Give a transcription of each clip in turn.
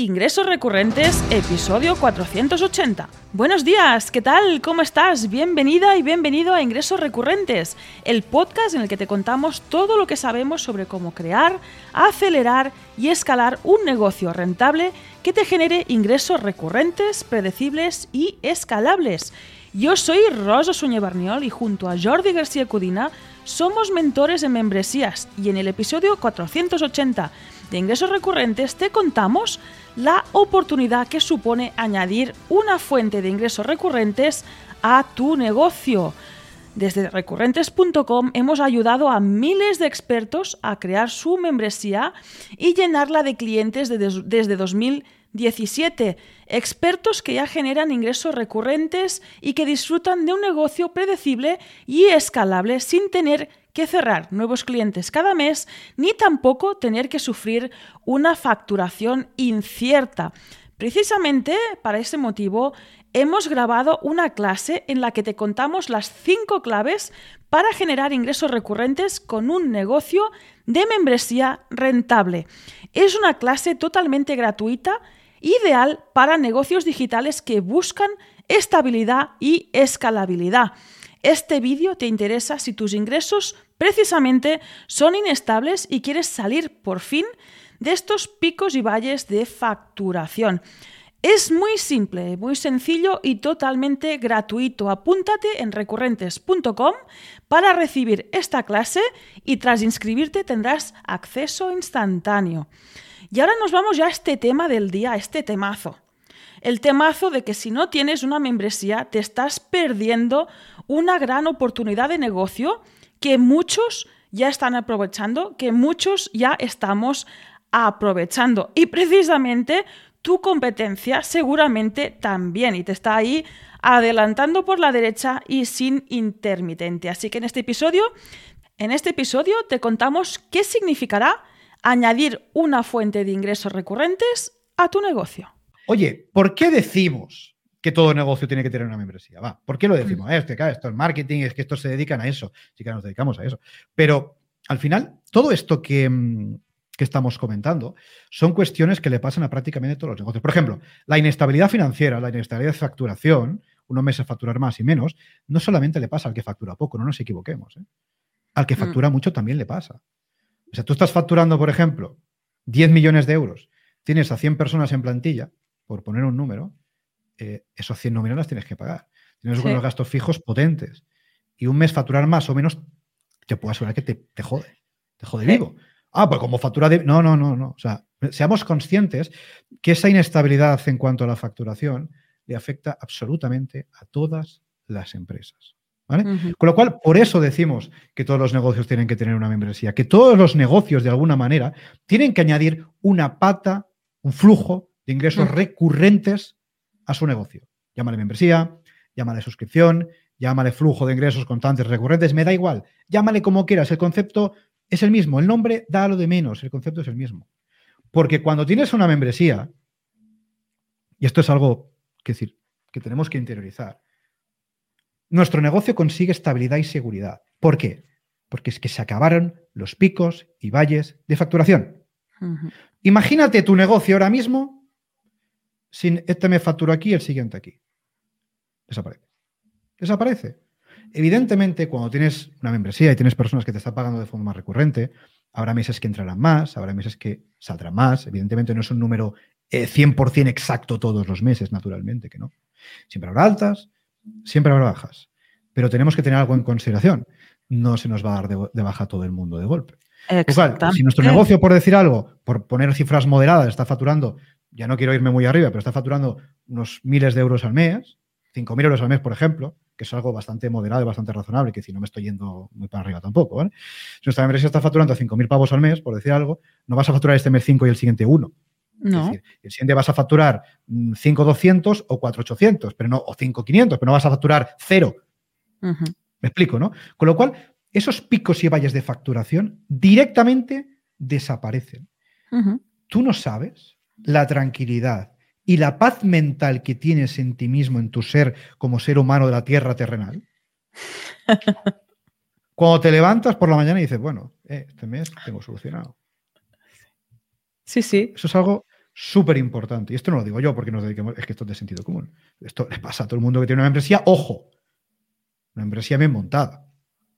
Ingresos Recurrentes, episodio 480. Buenos días, ¿qué tal? ¿Cómo estás? Bienvenida y bienvenido a Ingresos Recurrentes, el podcast en el que te contamos todo lo que sabemos sobre cómo crear, acelerar y escalar un negocio rentable que te genere ingresos recurrentes, predecibles y escalables. Yo soy Rosa Suñé Barniol y junto a Jordi García Cudina somos mentores en membresías y en el episodio 480 de ingresos recurrentes te contamos la oportunidad que supone añadir una fuente de ingresos recurrentes a tu negocio. Desde recurrentes.com hemos ayudado a miles de expertos a crear su membresía y llenarla de clientes desde 2017. Expertos que ya generan ingresos recurrentes y que disfrutan de un negocio predecible y escalable sin tener que cerrar nuevos clientes cada mes, ni tampoco tener que sufrir una facturación incierta. Precisamente para ese motivo hemos grabado una clase en la que te contamos las cinco claves para generar ingresos recurrentes con un negocio de membresía rentable. Es una clase totalmente gratuita, ideal para negocios digitales que buscan estabilidad y escalabilidad. Este vídeo te interesa si tus ingresos precisamente son inestables y quieres salir por fin de estos picos y valles de facturación. Es muy simple, muy sencillo y totalmente gratuito. Apúntate en recurrentes.com para recibir esta clase y tras inscribirte tendrás acceso instantáneo. Y ahora nos vamos ya a este tema del día, a este temazo. El temazo de que si no tienes una membresía te estás perdiendo una gran oportunidad de negocio que muchos ya están aprovechando, que muchos ya estamos aprovechando. Y precisamente tu competencia seguramente también y te está ahí adelantando por la derecha y sin intermitente. Así que en este episodio, en este episodio te contamos qué significará añadir una fuente de ingresos recurrentes a tu negocio. Oye, ¿por qué decimos que todo negocio tiene que tener una membresía? Va, ¿por qué lo decimos? Es que esto es marketing, es que estos se dedican a eso. Sí que nos dedicamos a eso. Pero al final, todo esto que, mm, que estamos comentando son cuestiones que le pasan a prácticamente todos los negocios. Por ejemplo, la inestabilidad financiera, la inestabilidad de facturación, unos meses facturar más y menos, no solamente le pasa al que factura poco, no nos equivoquemos. ¿eh? Al que mm. factura mucho también le pasa. O sea, tú estás facturando, por ejemplo, 10 millones de euros, tienes a 100 personas en plantilla, por poner un número, eh, esos 100 nóminas las tienes que pagar. Tienes unos gastos fijos potentes. Y un mes facturar más o menos, te puedo asegurar que te, te jode. Te jode vivo. Ah, pues como factura de... No, no, no, no. O sea, seamos conscientes que esa inestabilidad en cuanto a la facturación le afecta absolutamente a todas las empresas. ¿vale? Con lo cual, por eso decimos que todos los negocios tienen que tener una membresía, que todos los negocios, de alguna manera, tienen que añadir una pata, un flujo de ingresos recurrentes a su negocio. Llámale membresía, llámale suscripción, llámale flujo de ingresos constantes recurrentes, me da igual, llámale como quieras. El concepto es el mismo. El nombre da lo de menos, el concepto es el mismo. Porque cuando tienes una membresía, y esto es algo que, decir, que tenemos que interiorizar, nuestro negocio consigue estabilidad y seguridad. ¿Por qué? Porque es que se acabaron los picos y valles de facturación. Imagínate tu negocio ahora mismo sin este me facturo aquí el siguiente aquí. Desaparece. Desaparece. Evidentemente, cuando tienes una membresía y tienes personas que te están pagando de forma más recurrente, habrá meses que entrarán más, habrá meses que saldrán más. Evidentemente no es un número 100% eh, exacto todos los meses, naturalmente, que no. Siempre habrá altas, siempre habrá bajas. Pero tenemos que tener algo en consideración. No se nos va a dar de, baja todo el mundo de golpe. si nuestro negocio, por decir algo, por poner cifras moderadas, está facturando, ya no quiero irme muy arriba, pero está facturando unos miles de euros al mes, 5.000 euros al mes, por ejemplo, que es algo bastante moderado y bastante razonable, que si no me estoy yendo muy para arriba tampoco, ¿vale? Si nuestra empresa está facturando 5.000 pavos al mes, por decir algo, no vas a facturar este mes 5 y el siguiente 1. No. Es decir, el siguiente vas a facturar 5.200 o 4.800, pero no, o 5.500, pero no vas a facturar cero. Me explico, ¿no? Con lo cual, esos picos y valles de facturación directamente desaparecen. Tú no sabes la tranquilidad y la paz mental que tienes en ti mismo, en tu ser como ser humano de la tierra terrenal, cuando te levantas por la mañana y dices, bueno, eh, este mes tengo solucionado. Sí, sí. Eso es algo súper importante. Y esto no lo digo yo porque nos dediquemos, es que esto es de sentido común. Esto le pasa a todo el mundo que tiene una membresía. Ojo, una membresía bien montada.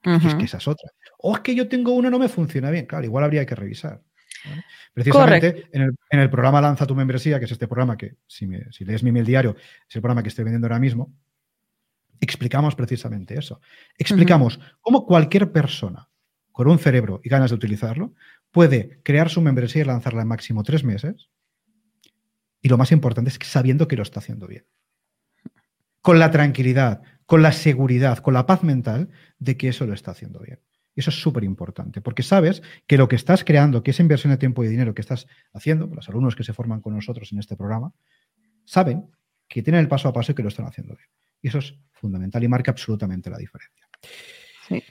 Es que esa es otra. O es que yo tengo una no me funciona bien. Claro, igual habría que revisar. Precisamente en el, programa Lanza tu membresía, que es este programa que, si, lees mi email diario, es el programa que estoy vendiendo ahora mismo, explicamos precisamente eso. Explicamos cómo cualquier persona con un cerebro y ganas de utilizarlo puede crear su membresía y lanzarla en máximo tres meses. Y lo más importante es que sabiendo que lo está haciendo bien. Con la tranquilidad, con la seguridad, con la paz mental de que eso lo está haciendo bien. Eso es súper importante, porque sabes que lo que estás creando, que esa inversión de tiempo y dinero que estás haciendo, los alumnos que se forman con nosotros en este programa, saben que tienen el paso a paso y que lo están haciendo bien. Y eso es fundamental y marca absolutamente la diferencia. Sí.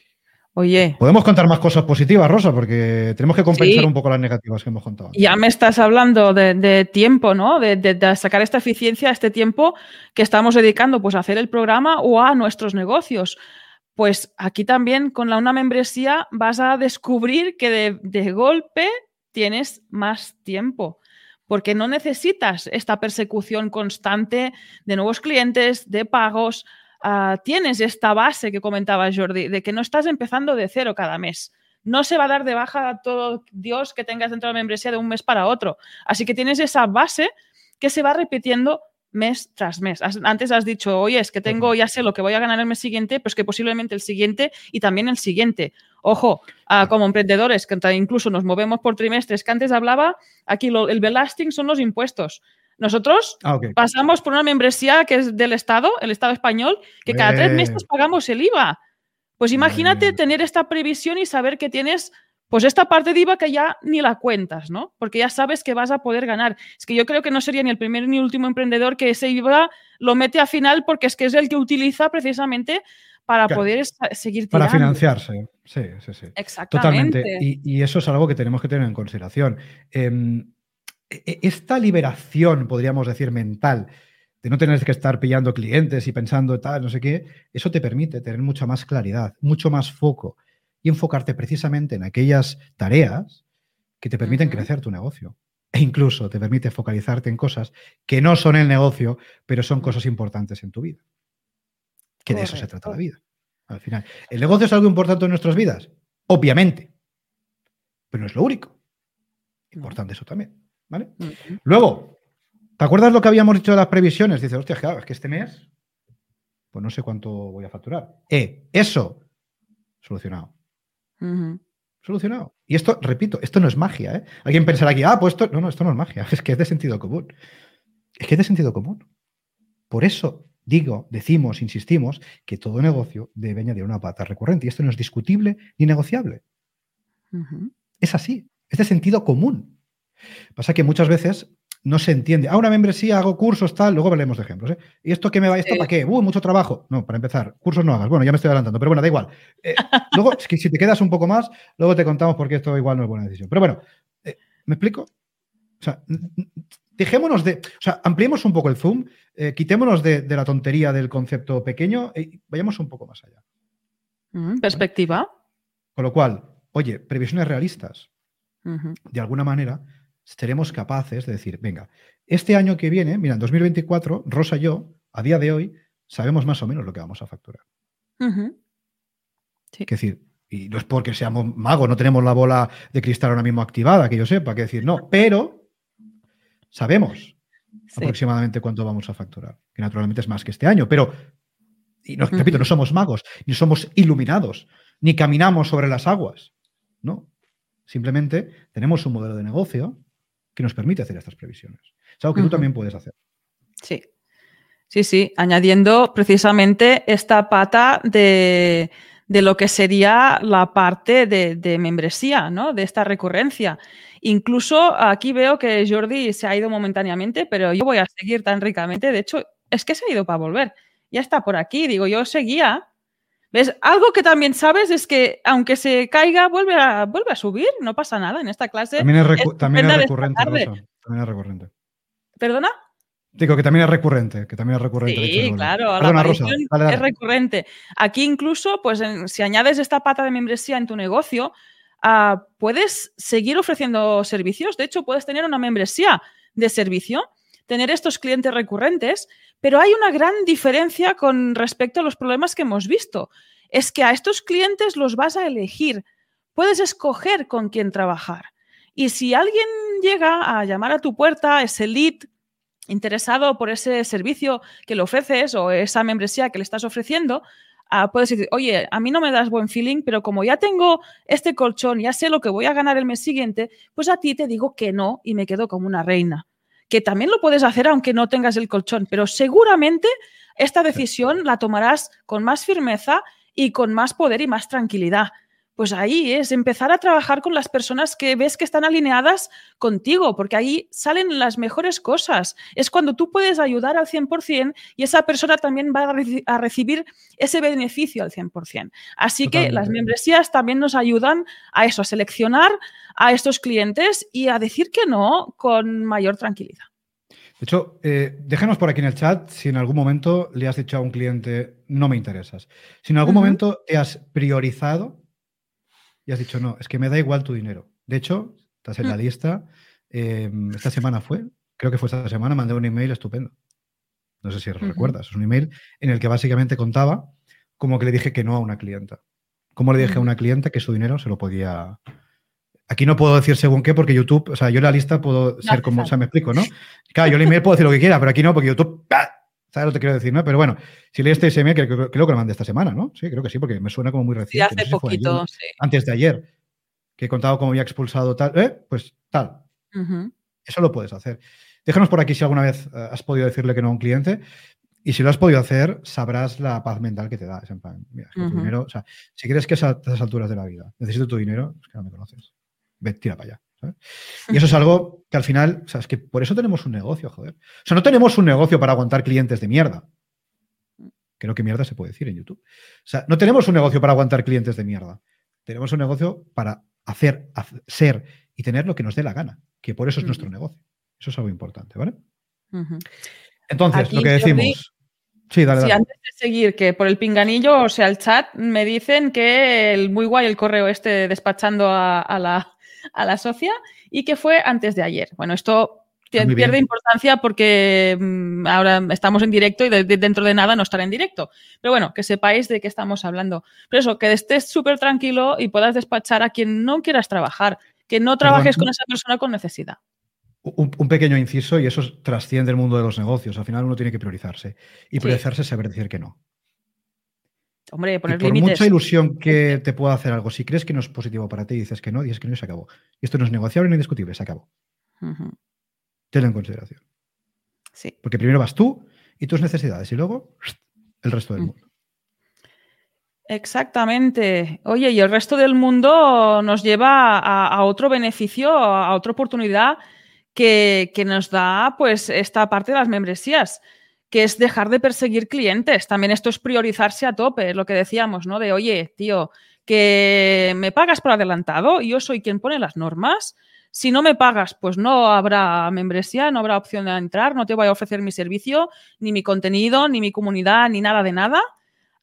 Oye. Podemos contar más cosas positivas, Rosa, porque tenemos que compensar un poco las negativas que hemos contado. Ya me estás hablando de, tiempo, ¿no? De, sacar esta eficiencia, este tiempo que estamos dedicando pues, a hacer el programa o a nuestros negocios. Pues aquí también con la una membresía vas a descubrir que de, golpe tienes más tiempo, porque no necesitas esta persecución constante de nuevos clientes, de pagos. Ah, tienes esta base que comentaba Jordi, de que no estás empezando de cero cada mes. No se va a dar de baja todo Dios que tengas dentro de la membresía de un mes para otro. Así que tienes esa base que se va repitiendo mes tras mes. Antes has dicho, oye, es que tengo, ya sé lo que voy a ganar el mes siguiente, pues que posiblemente el siguiente y también el siguiente. Ojo, como emprendedores, que incluso nos movemos por trimestres, que antes hablaba, aquí el belasting son los impuestos. Nosotros ah, pasamos por una membresía que es del Estado, el Estado español, que cada tres meses pagamos el IVA. Pues imagínate tener esta previsión y saber que tienes pues esta parte de IVA que ya ni la cuentas, ¿no? Porque ya sabes que vas a poder ganar. Es que yo creo que no sería ni el primer ni último emprendedor que ese IVA lo mete a final porque es que es el que utiliza precisamente para poder seguir tirando. Para financiarse, sí, sí, sí. Exactamente. Totalmente. Y, eso es algo que tenemos que tener en consideración. Em, e, e, esta liberación, podríamos decir, mental, de no tener que estar pillando clientes y pensando tal, no sé qué, eso te permite tener mucha más claridad, mucho más foco y enfocarte precisamente en aquellas tareas que te permiten crecer tu negocio. E incluso te permite focalizarte en cosas que no son el negocio, pero son cosas importantes en tu vida. Que de eso se trata la vida. Al final. ¿El negocio es algo importante en nuestras vidas? Obviamente. Pero no es lo único. Importante eso también. ¿Vale? Luego, ¿te acuerdas lo que habíamos dicho de las previsiones? Dices, hostia, es que este mes, pues no sé cuánto voy a facturar. Eh, eso, solucionado. Solucionado. Y esto, repito, esto no es magia. ¿eh? Alguien pensará aquí, ah, pues esto. No, no, esto no es magia. Es que es de sentido común. Es que es de sentido común. Por eso digo, decimos, insistimos, que todo negocio debe añadir una pata recurrente. Y esto no es discutible ni negociable. Es así. Es de sentido común. Pasa que muchas veces no se entiende. Ah, una membresía, hago cursos, tal, luego hablaremos de ejemplos. ¿eh? ¿Y esto qué me va? ¿Esto para qué? Uh, mucho trabajo. No, para empezar, cursos no hagas. Bueno, ya me estoy adelantando, pero bueno, da igual. Eh, luego, es que si te quedas un poco más, luego te contamos por qué esto igual no es buena decisión. Pero bueno, eh, ¿me explico? O sea, dejémonos de. O sea, ampliemos un poco el zoom, quitémonos de, la tontería del concepto pequeño y vayamos un poco más allá. Mm, perspectiva. Con lo cual, oye, previsiones realistas. De alguna manera, seremos capaces de decir, venga, este año que viene, mira, en 2024, Rosa y yo, a día de hoy, sabemos más o menos lo que vamos a facturar. Es decir, y no es porque seamos magos, no tenemos la bola de cristal ahora mismo activada, que yo sepa, que decir, no, pero sabemos aproximadamente cuánto vamos a facturar, que naturalmente es más que este año, pero, y no, repito, no somos magos, ni somos iluminados, ni caminamos sobre las aguas, ¿no? Simplemente tenemos un modelo de negocio que nos permite hacer estas previsiones. Es algo que tú también puedes hacer. Sí. Sí, sí, añadiendo precisamente esta pata de, lo que sería la parte de, membresía, ¿no? De esta recurrencia. Incluso aquí veo que Jordi se ha ido momentáneamente, pero yo voy a seguir tan ricamente. De hecho, es que se ha ido para volver. Ya está por aquí. Digo, yo seguía. ¿Ves? Algo que también sabes es que aunque se caiga, vuelve a, vuelve a subir. No pasa nada en esta clase. También es, recurrente, También es recurrente. ¿Perdona? Digo que también es recurrente, que también es recurrente. Sí, claro, la es recurrente. Aquí incluso, pues si añades esta pata de membresía en tu negocio, ah, puedes seguir ofreciendo servicios. De hecho, puedes tener una membresía de servicio, tener estos clientes recurrentes, pero hay una gran diferencia con respecto a los problemas que hemos visto. Es que a estos clientes los vas a elegir, puedes escoger con quién trabajar. Y si alguien llega a llamar a tu puerta, ese lead interesado por ese servicio que le ofreces o esa membresía que le estás ofreciendo, uh, puedes decir, oye, a mí no me das buen feeling, pero como ya tengo este colchón, ya sé lo que voy a ganar el mes siguiente, pues a ti te digo que no y me quedo como una reina que también lo puedes hacer aunque no tengas el colchón, pero seguramente esta decisión la tomarás con más firmeza y con más poder y más tranquilidad. Pues ahí es empezar a trabajar con las personas que ves que están alineadas contigo, porque ahí salen las mejores cosas. Es cuando tú puedes ayudar al 100% y esa persona también va a, recibir ese beneficio al 100%. Así que las membresías también nos ayudan a eso, a seleccionar a estos clientes y a decir que no con mayor tranquilidad. De hecho, eh, déjanos por aquí en el chat si en algún momento le has dicho a un cliente, no me interesas. Si en algún momento te has priorizado y has dicho, no, es que me da igual tu dinero. De hecho, estás en la mm. lista. Em, esta semana fue, creo que fue esta semana, mandé un email estupendo. No sé si recuerdas. Es un email en el que básicamente contaba como que le dije que no a una clienta. Como le dije a una clienta que su dinero se lo podía Aquí no puedo decir según qué, porque YouTube, o sea, yo en la lista puedo ser como, o sea, me explico, ¿no? Claro, yo el email puedo decir lo que quiera, pero aquí no, porque YouTube, ¿sabes lo que quiero decir, no? Pero bueno, si lees este email, creo, que lo mandé esta semana, ¿no? Sí, creo que sí, porque me suena como muy reciente. Sí, hace poquito, sí. Antes de ayer, que he contado cómo había expulsado tal, ¿eh? Pues tal. Eso lo puedes hacer. Déjanos por aquí si alguna vez eh, has podido decirle que no a un cliente. Y si lo has podido hacer, sabrás la paz mental que te da. Es en plan, mira, es que tu dinero, o sea, si quieres que a estas alturas de la vida necesito tu dinero, es que no me conoces ve, tira para allá. Y eso es algo que al final, o sea, es que por eso tenemos un negocio, joder. O sea, no tenemos un negocio para aguantar clientes de mierda. Creo que mierda se puede decir en YouTube. O sea, no tenemos un negocio para aguantar clientes de mierda. Tenemos un negocio para hacer, ser y tener lo que nos dé la gana, que por eso es nuestro negocio. Eso es algo importante, ¿vale? Entonces, lo que decimos. Sí, dale, dale. antes de seguir, que por el pinganillo, o sea, el chat, me dicen que el muy guay el correo este despachando a la a la socia y que fue antes de ayer. Bueno, esto pierde importancia porque mm, ahora estamos en directo y dentro de nada no estará en directo. Pero bueno, que sepáis de qué estamos hablando. Pero eso, que estés súper tranquilo y puedas despachar a quien no quieras trabajar, que no trabajes con esa persona con necesidad. Un, pequeño inciso y eso trasciende el mundo de los negocios. Al final uno tiene que priorizarse y priorizarse es saber decir que no. Hombre, poner por mucha ilusión que te pueda hacer algo, si crees que no es positivo para ti, dices que no, dices que no y se acabó. Y esto no es negociable ni discutible, se acabó. Tenlo en consideración. Sí. Porque primero vas tú y tus necesidades y luego el resto del mundo. Exactamente. Oye, y el resto del mundo nos lleva a, otro beneficio, a otra oportunidad que, que, nos da pues esta parte de las membresías que es dejar de perseguir clientes. También esto es priorizarse a tope, lo que decíamos, ¿no? De, oye, tío, que me pagas por adelantado, yo soy quien pone las normas. Si no me pagas, pues no habrá membresía, no habrá opción de entrar, no te voy a ofrecer mi servicio, ni mi contenido, ni mi comunidad, ni nada de nada.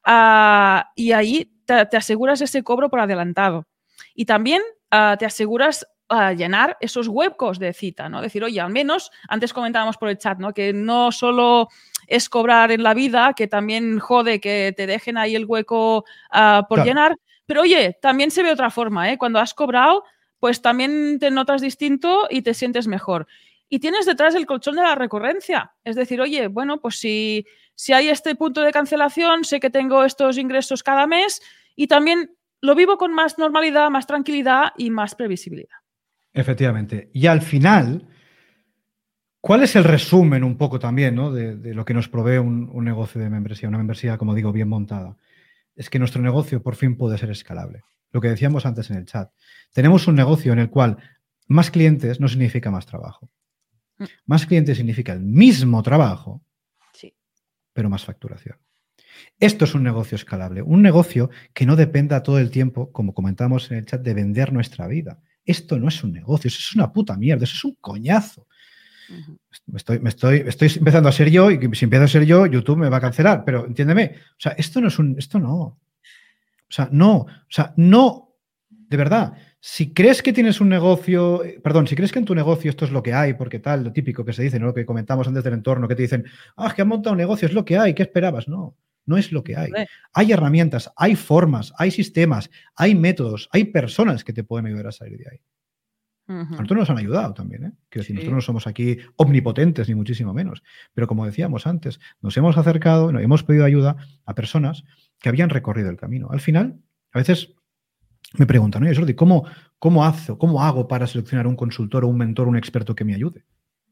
Ah, y ahí te, aseguras ese cobro por adelantado. Y también ah, te aseguras a llenar esos huecos de cita, ¿no? Decir, oye, al menos, antes comentábamos por el chat, ¿no? Que no solo es cobrar en la vida, que también jode que te dejen ahí el hueco ah, por llenar, pero oye, también se ve otra forma, ¿eh? Cuando has cobrado, pues también te notas distinto y te sientes mejor. Y tienes detrás el colchón de la recurrencia. Es decir, oye, bueno, pues si, si hay este punto de cancelación, sé que tengo estos ingresos cada mes y también lo vivo con más normalidad, más tranquilidad y más previsibilidad. Efectivamente. Y al final, ¿cuál es el resumen un poco también de, lo que nos provee un, negocio de membresía? Una membresía, como digo, bien montada. Es que nuestro negocio por fin puede ser escalable. Lo que decíamos antes en el chat. Tenemos un negocio en el cual más clientes no significa más trabajo. Mm. Más clientes significa el mismo trabajo, pero más facturación. Esto es un negocio escalable, un negocio que no dependa todo el tiempo, como comentamos en el chat, de vender nuestra vida. Esto no es un negocio, eso es una puta mierda, eso es un coñazo. Me, estoy, me estoy, estoy, empezando a ser yo y si empiezo a ser yo, YouTube me va a cancelar, pero entiéndeme, o sea, esto no es un, esto no. O sea, no, o sea, no de verdad, si crees que tienes un negocio, eh, perdón, si crees que en tu negocio esto es lo que hay, porque tal, lo típico que se dice, ¿no? lo que comentamos antes del entorno, que te dicen, ah, que han montado un negocio, es lo que hay, ¿qué esperabas? No, no es lo que hay. Hay herramientas, hay formas, hay sistemas, hay métodos, hay personas que te pueden ayudar a salir de ahí. A nosotros nos han ayudado también, ¿eh? Quiero decir, nosotros no somos aquí omnipotentes, ni muchísimo menos. Pero como decíamos antes, nos hemos acercado, nos hemos pedido ayuda a personas que habían recorrido el camino. Al final, a veces me preguntan, oye, Jordi, ¿cómo, cómo, hago, ¿cómo hago para seleccionar un consultor o un mentor, un experto que me ayude?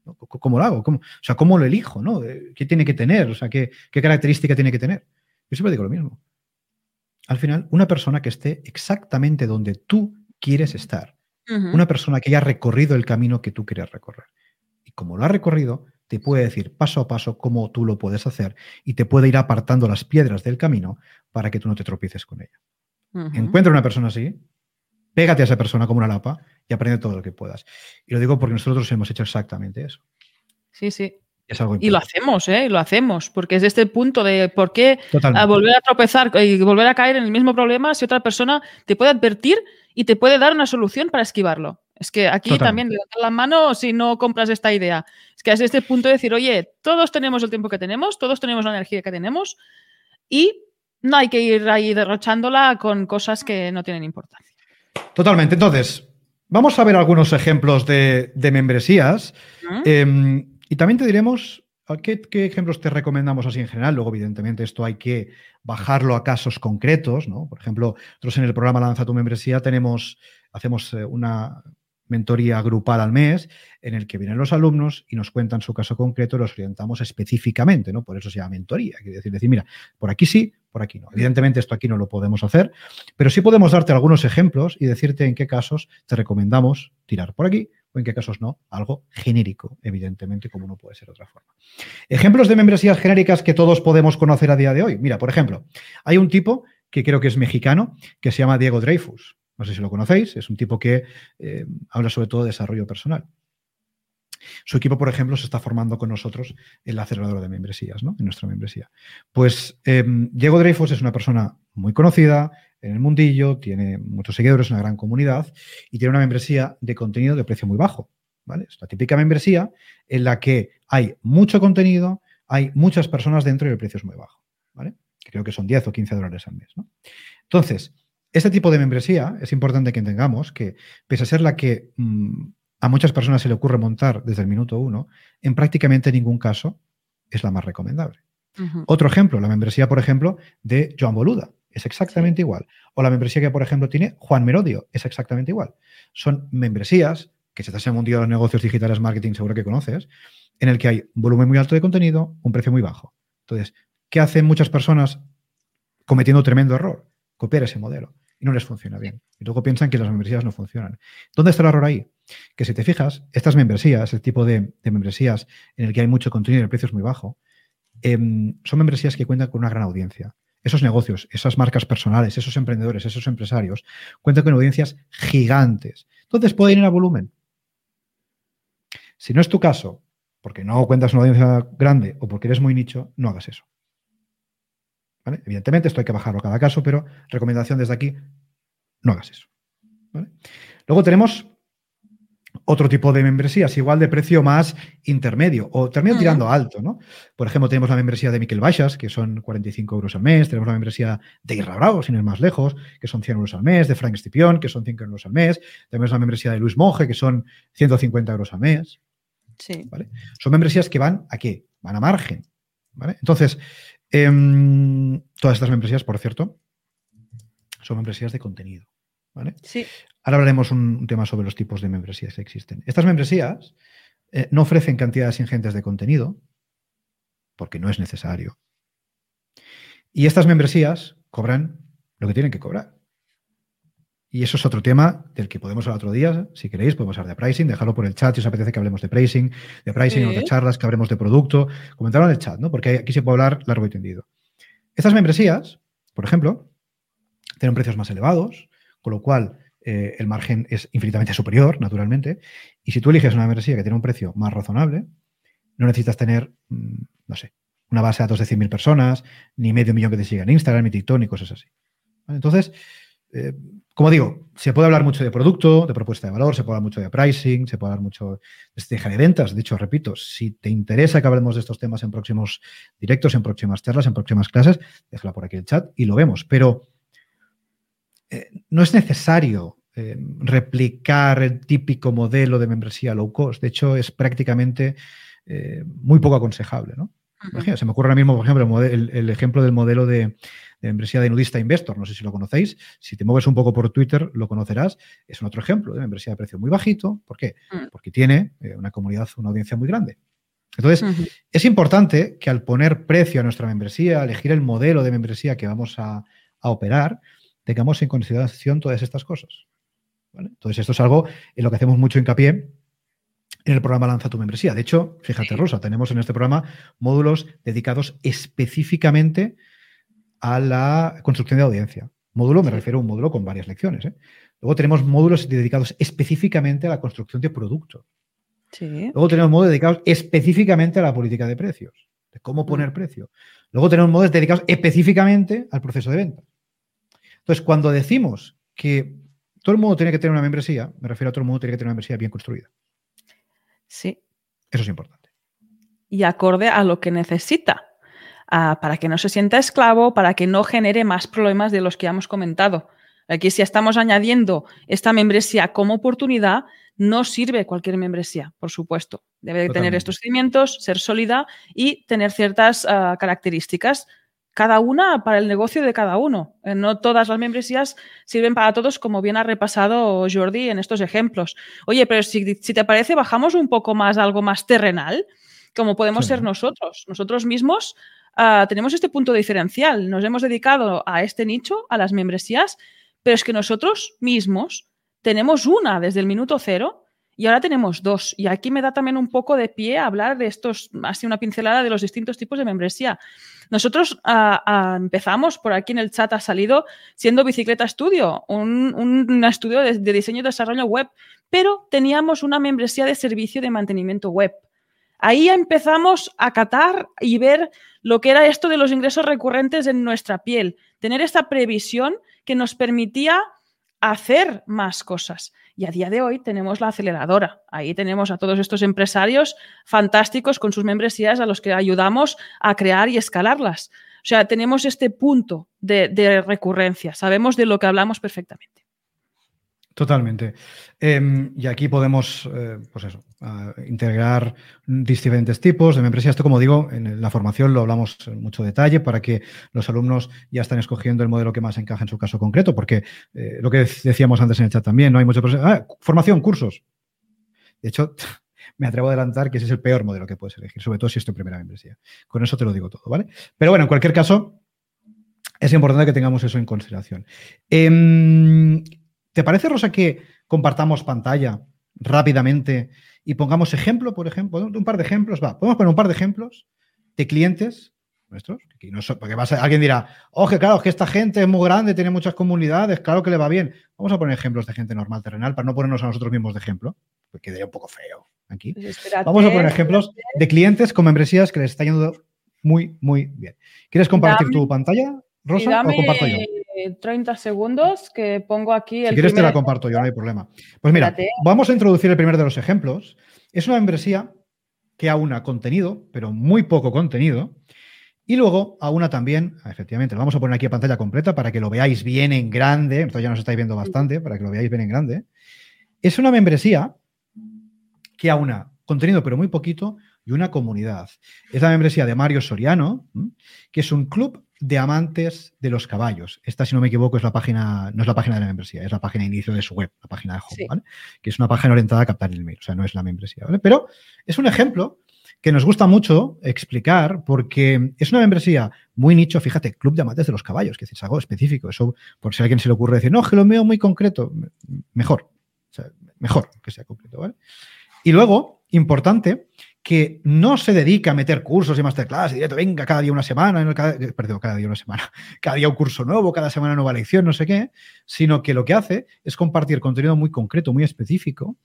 ¿Cómo lo hago? ¿Cómo, o sea, ¿cómo lo elijo? ¿no? Eh, ¿Qué tiene que tener? O sea, ¿qué, ¿qué característica tiene que tener? Yo siempre digo lo mismo. Al final, una persona que esté exactamente donde tú quieres estar. Una persona que haya recorrido el camino que tú quieres recorrer. Y como lo ha recorrido, te puede decir paso a paso cómo tú lo puedes hacer y te puede ir apartando las piedras del camino para que tú no te tropieces con ella. Encuentra una persona así, pégate a esa persona como una lapa y aprende todo lo que puedas. Y lo digo porque nosotros hemos hecho exactamente eso. Sí, sí. y lo hacemos, ¿eh? Y lo hacemos, porque es este punto de por qué volver a tropezar y volver a caer en el mismo problema si otra persona te puede advertir y te puede dar una solución para esquivarlo. Es que aquí también levantar la mano si no compras esta idea. Es que es este punto de decir, oye, todos tenemos el tiempo que tenemos, todos tenemos la energía que tenemos y no hay que ir ahí derrochándola con cosas que no tienen importancia. Totalmente. Entonces, vamos a ver algunos ejemplos de, membresías. Em, y también te diremos ¿Qué, ¿Qué, ejemplos te recomendamos así en general? Luego, evidentemente, esto hay que bajarlo a casos concretos, ¿no? Por ejemplo, nosotros en el programa Lanza tu membresía tenemos, hacemos eh, una mentoría grupal al mes en el que vienen los alumnos y nos cuentan su caso concreto y los orientamos específicamente, ¿no? Por eso se llama mentoría. Quiere decir, decir, mira, por aquí sí, por aquí no. Evidentemente esto aquí no lo podemos hacer, pero sí podemos darte algunos ejemplos y decirte en qué casos te recomendamos tirar por aquí en qué casos no, algo genérico, evidentemente, como no puede ser de otra forma. Ejemplos de membresías genéricas que todos podemos conocer a día de hoy. Mira, por ejemplo, hay un tipo que creo que es mexicano, que se llama Diego Dreyfus. No sé si lo conocéis, es un tipo que eh, habla sobre todo de desarrollo personal. Su equipo, por ejemplo, se está formando con nosotros en la aceleradora de membresías, ¿no? En nuestra membresía. Pues eh, Diego Dreyfus es una persona muy conocida en el mundillo, tiene muchos seguidores, una gran comunidad y tiene una membresía de contenido de precio muy bajo. ¿vale? Es la típica membresía en la que hay mucho contenido, hay muchas personas dentro y el precio es muy bajo. ¿vale? Creo que son 10 o 15 dólares al mes. ¿no? Entonces, este tipo de membresía es importante que entendamos que, pese a ser la que mm, a muchas personas se le ocurre montar desde el minuto uno, en prácticamente ningún caso es la más recomendable. Otro ejemplo, la membresía, por ejemplo, de Joan Boluda. Es exactamente igual. O la membresía que, por ejemplo, tiene Juan Merodio. Es exactamente igual. Son membresías que si estás en el mundo de los negocios digitales marketing, seguro que conoces, en el que hay un volumen muy alto de contenido, un precio muy bajo. Entonces, ¿qué hacen muchas personas cometiendo tremendo error? Copiar ese modelo y no les funciona bien. Y luego piensan que las membresías no funcionan. ¿Dónde está el error ahí? Que si te fijas, estas membresías, el tipo de, membresías en el que hay mucho contenido y el precio es muy bajo, em, son membresías que cuentan con una gran audiencia. Esos negocios, esas marcas personales, esos emprendedores, esos empresarios, cuentan con audiencias gigantes. Entonces pueden ir a volumen. Si no es tu caso, porque no cuentas una audiencia grande o porque eres muy nicho, no hagas eso. Evidentemente, esto hay que bajarlo a cada caso, pero recomendación desde aquí, no hagas eso. Luego tenemos otro tipo de membresías, igual de precio más intermedio o termino tirando alto, ¿no? Por ejemplo, tenemos la membresía de Miquel Baixas, que son 45 euros al mes, tenemos la membresía de Irra Bravo, sin ir más lejos, que son 100 euros al mes, de Frank Stipión, que son 5 euros al mes, tenemos la membresía de Luis Monge, que son 150 euros al mes. Sí. Son membresías que van a qué? Van a margen. ¿vale? Entonces, Em, todas estas membresías, por cierto, son membresías de contenido. ¿vale? Sí. Ahora hablaremos un, tema sobre los tipos de membresías que existen. Estas membresías eh, no ofrecen cantidades ingentes de contenido, porque no es necesario. Y estas membresías cobran lo que tienen que cobrar. Y eso es otro tema del que podemos hablar otro día. Si queréis, podemos hablar de pricing. Dejarlo por el chat si os apetece que hablemos de pricing, de pricing o de charlas, que hablemos de producto. Comentarlo en el chat, ¿no? Porque aquí se puede hablar largo y tendido. Estas membresías, por ejemplo, tienen precios más elevados, con lo cual eh, el margen es infinitamente superior, naturalmente. Y si tú eliges una membresía que tiene un precio más razonable, no necesitas tener, mm, no sé, una base de datos de 100.000 personas, ni medio millón que te sigan en Instagram, ni TikTok, ni cosas así. Entonces, eh, como digo, se puede hablar mucho de producto, de propuesta de valor, se puede hablar mucho de pricing, se puede hablar mucho de estrategia de ventas. De hecho, repito, si te interesa que hablemos de estos temas en próximos directos, en próximas charlas, en próximas clases, déjala por aquí el chat y lo vemos. Pero eh, no es necesario eh, replicar el típico modelo de membresía low cost. De hecho, es prácticamente muy poco aconsejable. ¿no? Se me ocurre ahora mismo, por ejemplo, el ejemplo del modelo de de membresía de nudista investor, no sé si lo conocéis, si te mueves un poco por Twitter lo conocerás, es un otro ejemplo de membresía de precio muy bajito, ¿por qué? Mm. Porque tiene eh, una comunidad, una audiencia muy grande. Entonces, es importante que al poner precio a nuestra membresía, elegir el modelo de membresía que vamos a, operar, tengamos en consideración todas estas cosas. Entonces, esto es algo en lo que hacemos mucho hincapié en el programa Lanza tu membresía. De hecho, fíjate, Rosa, tenemos en este programa módulos dedicados específicamente a la construcción de audiencia. Módulo, me refiero a un módulo con varias lecciones. ¿eh? Luego tenemos módulos dedicados específicamente a la construcción de productos. Luego tenemos módulos dedicados específicamente a la política de precios, de cómo mm. poner precio. Luego tenemos módulos dedicados específicamente al proceso de venta. Entonces, cuando decimos que todo el mundo tiene que tener una membresía, me refiero a todo el mundo tiene que tener una membresía bien construida. Sí. Eso es importante. Y acorde a lo que necesita para que no se sienta esclavo, para que no genere más problemas de los que hemos comentado. Aquí si estamos añadiendo esta membresía como oportunidad, no sirve cualquier membresía, por supuesto. Debe tener estos cimientos, ser sólida y tener ciertas ah, características, cada una para el negocio de cada uno. Eh, no todas las membresías sirven para todos, como bien ha repasado Jordi en estos ejemplos. Oye, pero si, te parece, bajamos un poco más algo más terrenal, como podemos ser nosotros. Nosotros mismos Ah, tenemos este punto diferencial. Nos hemos dedicado a este nicho, a las membresías, pero es que nosotros mismos tenemos una desde el minuto cero y ahora tenemos dos. Y aquí me da también un poco de pie hablar de estos, así una pincelada de los distintos tipos de membresía. Nosotros ah, ah, empezamos, por aquí en el chat ha salido, siendo Bicicleta Studio, un, estudio de, de diseño y desarrollo web, pero teníamos una membresía de servicio de mantenimiento web. Ahí empezamos a catar y ver lo que era esto de los ingresos recurrentes en nuestra piel, tener esta previsión que nos permitía hacer más cosas. Y a día de hoy tenemos la aceleradora. Ahí tenemos a todos estos empresarios fantásticos con sus membresías a los que ayudamos a crear y escalarlas. O sea, tenemos este punto de, recurrencia. Sabemos de lo que hablamos perfectamente. Totalmente. Em, y aquí podemos, eh, pues eso, integrar diferentes tipos de membresía. Esto, como digo, en la formación lo hablamos en mucho detalle para que los alumnos ya estén escogiendo el modelo que más encaja en su caso concreto, porque eh, lo que decíamos antes en el chat también, no hay mucho... Ah, formación, cursos. De hecho, me atrevo a adelantar que ese es el peor modelo que puedes elegir, sobre todo si es tu primera membresía. Con eso te lo digo todo, ¿vale? Pero bueno, en cualquier caso, es importante que tengamos eso en consideración. Em, ¿Te parece, Rosa, que compartamos pantalla rápidamente y pongamos ejemplo, por ejemplo, un par de ejemplos? Va, podemos poner un par de ejemplos de clientes nuestros, porque alguien dirá, oye, claro, que esta gente es muy grande, tiene muchas comunidades, claro que le va bien. Vamos a poner ejemplos de gente normal terrenal para no ponernos a nosotros mismos de ejemplo, porque quedaría un poco feo aquí. Pues Vamos a poner ejemplos de clientes con membresías que les está yendo muy, muy bien. ¿Quieres compartir tu pantalla, Rosa, o comparto yo? 30 segundos que pongo aquí el. Si quieres, te la comparto yo, no hay problema. Pues mira, vamos a introducir el primer de los ejemplos. Es una membresía que aúna contenido, pero muy poco contenido. Y luego aúna también, efectivamente, lo vamos a poner aquí a pantalla completa para que lo veáis bien en grande. Entonces ya nos estáis viendo bastante, para que lo veáis bien en grande. Es una membresía que aúna contenido, pero muy poquito, y una comunidad. Es la membresía de Mario Soriano, que es un club de amantes de los caballos. Esta, si no me equivoco, es la página, no es la página de la membresía, es la página de inicio de su web, la página de home, ¿vale? Que es una página orientada a captar el mail, o sea, no es la membresía, ¿vale? Pero es un ejemplo que nos gusta mucho explicar porque es una membresía muy nicho, fíjate, club de amantes de los caballos, que es algo específico, eso por si a alguien se le ocurre decir, no, que lo mío muy concreto, mejor, mejor que sea concreto, ¿vale? Y luego, importante, que no se dedica a meter cursos y masterclass y directo, venga, cada día una semana, cada, perdón, cada día una semana, cada día un curso nuevo, cada semana nueva lección, no sé qué, sino que lo que hace es compartir contenido muy concreto, muy específico,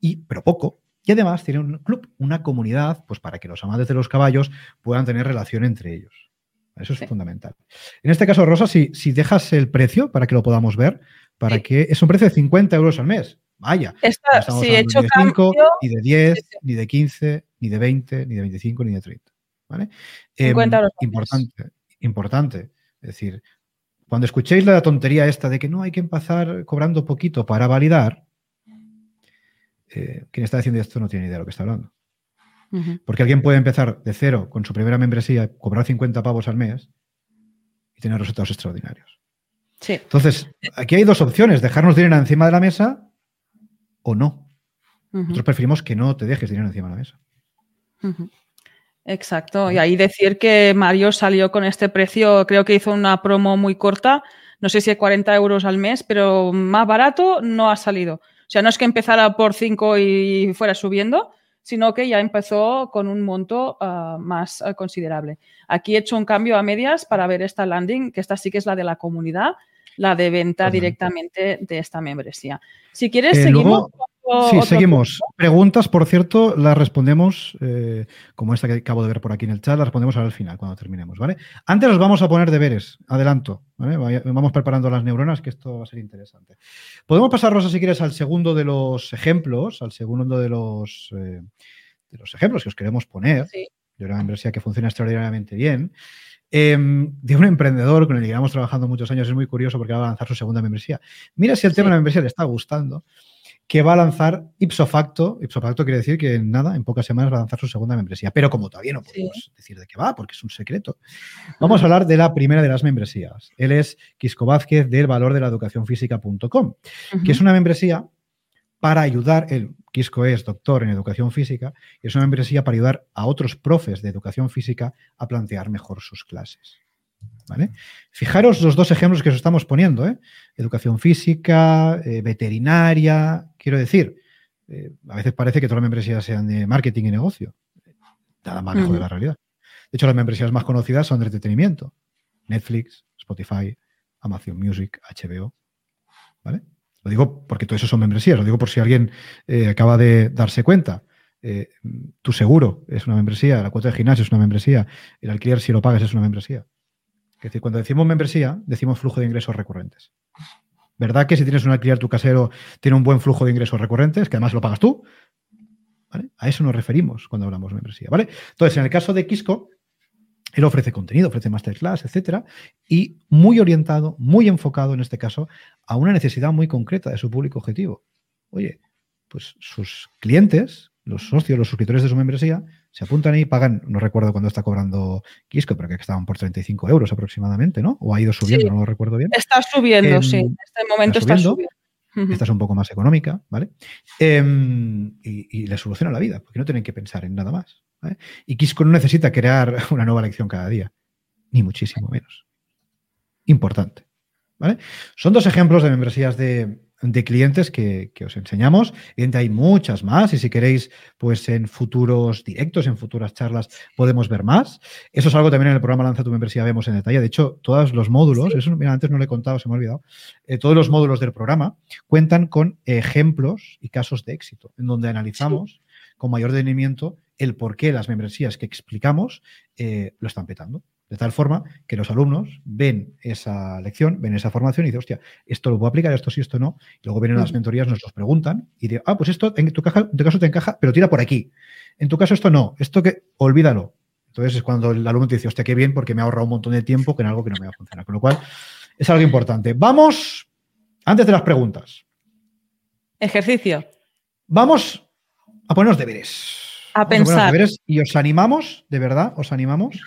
y, pero poco. Y además tiene un club, una comunidad, pues para que los amantes de los caballos puedan tener relación entre ellos. Eso es fundamental. En este caso, Rosa, si, si dejas el precio para que lo podamos ver, para que es un precio de 50 euros al mes. Vaya. Esta, no he hecho ni de 5, ni de 10, ni de 15, ni de 20, ni de 25, ni de 30. ¿vale? 50 em, importante, importante. Es decir, cuando escuchéis la tontería esta de que no hay que empezar cobrando poquito para validar, eh, quien está diciendo esto no tiene idea de lo que está hablando. Porque alguien puede empezar de cero con su primera membresía, cobrar 50 pavos al mes y tener resultados extraordinarios. Sí. Entonces, aquí hay dos opciones, dejarnos dinero encima de la mesa o no. Nosotros preferimos que no te dejes dinero encima de la mesa. Exacto. Y ahí decir que Mario salió con este precio, creo que hizo una promo muy corta, no sé si 40 euros al mes, pero más barato no ha salido. O sea, no es que empezara por 5 y fuera subiendo, sino que ya empezó con un monto ah, más ah, considerable. Aquí he hecho un cambio a medias para ver esta landing, que esta sí que es la de la comunidad, la de venta directamente de esta membresía. Si quieres, eh, seguimos. Sí, seguimos. Preguntas, por cierto, las respondemos, eh, como esta que acabo de ver por aquí en el chat, las respondemos ahora al final, cuando terminemos, ¿vale? Antes nos vamos a poner deberes, adelanto, ¿vale? Vamos preparando las neuronas, que esto va a ser interesante. Podemos pasar, Rosa, si quieres, al segundo de los ejemplos, al segundo de los, eh, de los ejemplos que os queremos poner, de una membresía que funciona extraordinariamente bien. Em, de un emprendedor con el que llevamos trabajando muchos años, es muy curioso porque va a lanzar su segunda membresía. Mira si el tema de la membresía le está gustando que va a lanzar ipso facto. Ipso facto quiere decir que en nada, en pocas semanas va a lanzar su segunda membresía. Pero como todavía no podemos decir de qué va, porque es un secreto, vamos a hablar de la primera de las membresías. Él es Quisco Vázquez del valor de la educación física.com, que es una membresía para ayudar, el Quisco es doctor en educación física, y es una membresía para ayudar a otros profes de educación física a plantear mejor sus clases. Fijaros los dos ejemplos que os estamos poniendo, ¿eh? Educación física, eh, veterinaria, quiero decir, eh, a veces parece que todas las membresías sean de marketing y negocio. Nada más lejos de la realidad. De hecho, las membresías más conocidas son de entretenimiento. Netflix, Spotify, Amazon Music, HBO. ¿Vale? Lo digo porque todo eso son membresías, lo digo por si alguien acaba de darse cuenta. tu seguro es una membresía, la cuota de gimnasio es una membresía, el alquiler si lo pagas es una membresía. Es decir, cuando decimos membresía, decimos flujo de ingresos recurrentes. ¿Verdad que si tienes un alquiler tu casero tiene un buen flujo de ingresos recurrentes, que además lo pagas tú? A eso nos referimos cuando hablamos de membresía, ¿vale? Entonces, en el caso de Quisco, él ofrece contenido, ofrece masterclass, etcétera, y muy orientado, muy enfocado en este caso a una necesidad muy concreta de su público objetivo. Oye, pues sus clientes, los socios, los suscriptores de su membresía, se apuntan y pagan, no recuerdo cuándo está cobrando Quisco, pero que estaban por 35 euros aproximadamente, ¿no? O ha ido subiendo, no lo recuerdo bien. Está subiendo, sí. En este momento está subiendo. Esta es un poco más económica, ¿vale? Em, y, le soluciona la vida, porque no tienen que pensar en nada más. Y Quisco no necesita crear una nueva lección cada día, ni muchísimo menos. Importante. ¿vale? Son dos ejemplos de membresías de, de clientes que, os enseñamos. Evidentemente hay muchas más y si queréis, pues en futuros directos, en futuras charlas, podemos ver más. Eso es algo también en el programa Lanza tu membresía vemos en detalle. De hecho, todos los módulos, eso mira, antes no lo he contado, se me ha olvidado, eh, todos los módulos del programa cuentan con ejemplos y casos de éxito, en donde analizamos con mayor detenimiento el por qué las membresías que explicamos eh, lo están petando. De tal forma que los alumnos ven esa lección, ven esa formación y dicen, hostia, esto lo puedo aplicar, esto sí, esto no. Y luego vienen las mentorías, nos los preguntan y dicen, ah, pues esto en tu, caso te encaja, pero tira por aquí. En tu caso esto no, esto que, olvídalo. Entonces es cuando el alumno te dice, hostia, qué bien, porque me ha ahorrado un montón de tiempo que en algo que no me va a funcionar. Con lo cual, es algo importante. Vamos, antes de las preguntas. Ejercicio. Vamos a ponernos deberes. A pensar. y os animamos, de verdad, os animamos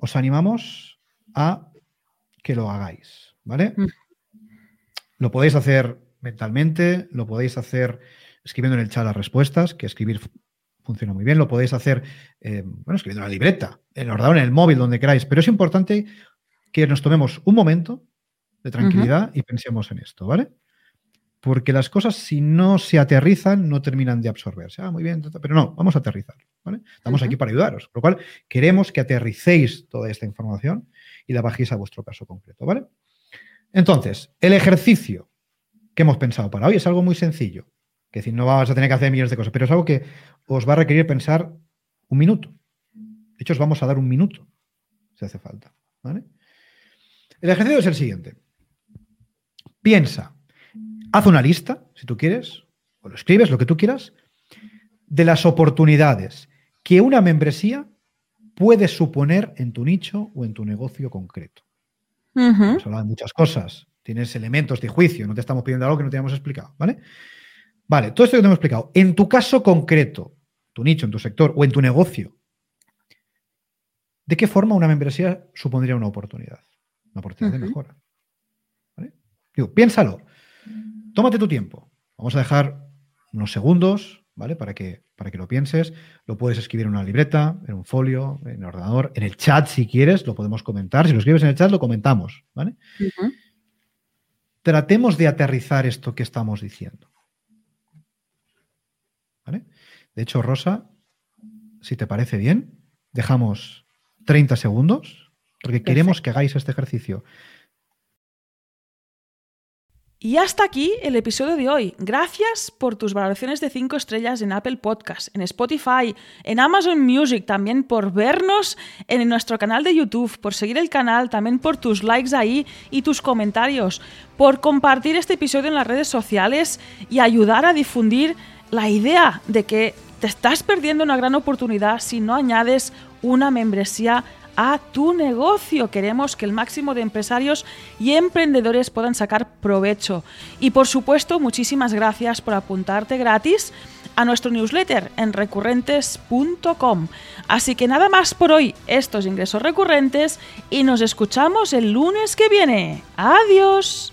os animamos a que lo hagáis, ¿vale? Mm. Lo podéis hacer mentalmente, lo podéis hacer escribiendo en el chat las respuestas, que escribir funciona muy bien, lo podéis hacer, eh, bueno, escribiendo en la libreta, en el ordenador, en el móvil, donde queráis, pero es importante que nos tomemos un momento de tranquilidad y pensemos en esto, ¿vale? Porque las cosas, si no se aterrizan, no terminan de absorberse. Ah, muy bien, pero no, vamos a aterrizar. ¿vale? Estamos aquí para ayudaros. Por lo cual, queremos que aterricéis toda esta información y la bajéis a vuestro caso concreto. ¿vale? Entonces, el ejercicio que hemos pensado para hoy es algo muy sencillo. Que decir, no vas a tener que hacer millones de cosas, pero es algo que os va a requerir pensar un minuto. De hecho, os vamos a dar un minuto. si hace falta. ¿vale? El ejercicio es el siguiente. Piensa, haz una lista, si tú quieres, o lo escribes, lo que tú quieras, de las oportunidades que una membresía puede suponer en tu nicho o en tu negocio concreto. Hemos hablado de muchas cosas. Tienes elementos de juicio, no te estamos pidiendo algo que no te hayamos explicado, ¿vale? Vale, todo esto que te hemos explicado. En tu caso concreto, tu nicho, en tu sector o en tu negocio, ¿de qué forma una membresía supondría una oportunidad? Una oportunidad de mejora. ¿Vale? Digo, piénsalo. Tómate tu tiempo. Vamos a dejar unos segundos, ¿vale? Para que, para que lo pienses. Lo puedes escribir en una libreta, en un folio, en el ordenador, en el chat si quieres, lo podemos comentar. Si lo escribes en el chat, lo comentamos, ¿vale? Tratemos de aterrizar esto que estamos diciendo. ¿Vale? De hecho, Rosa, si te parece bien, dejamos 30 segundos, porque queremos que hagáis este ejercicio. Y hasta aquí el episodio de hoy. Gracias por tus valoraciones de 5 estrellas en Apple Podcast, en Spotify, en Amazon Music, también por vernos en nuestro canal de YouTube, por seguir el canal, también por tus likes ahí y tus comentarios, por compartir este episodio en las redes sociales y ayudar a difundir la idea de que te estás perdiendo una gran oportunidad si no añades una membresía a tu negocio. Queremos que el máximo de empresarios y emprendedores puedan sacar provecho. Y por supuesto, muchísimas gracias por apuntarte gratis a nuestro newsletter en recurrentes.com. Así que nada más por hoy, estos ingresos recurrentes y nos escuchamos el lunes que viene. Adiós.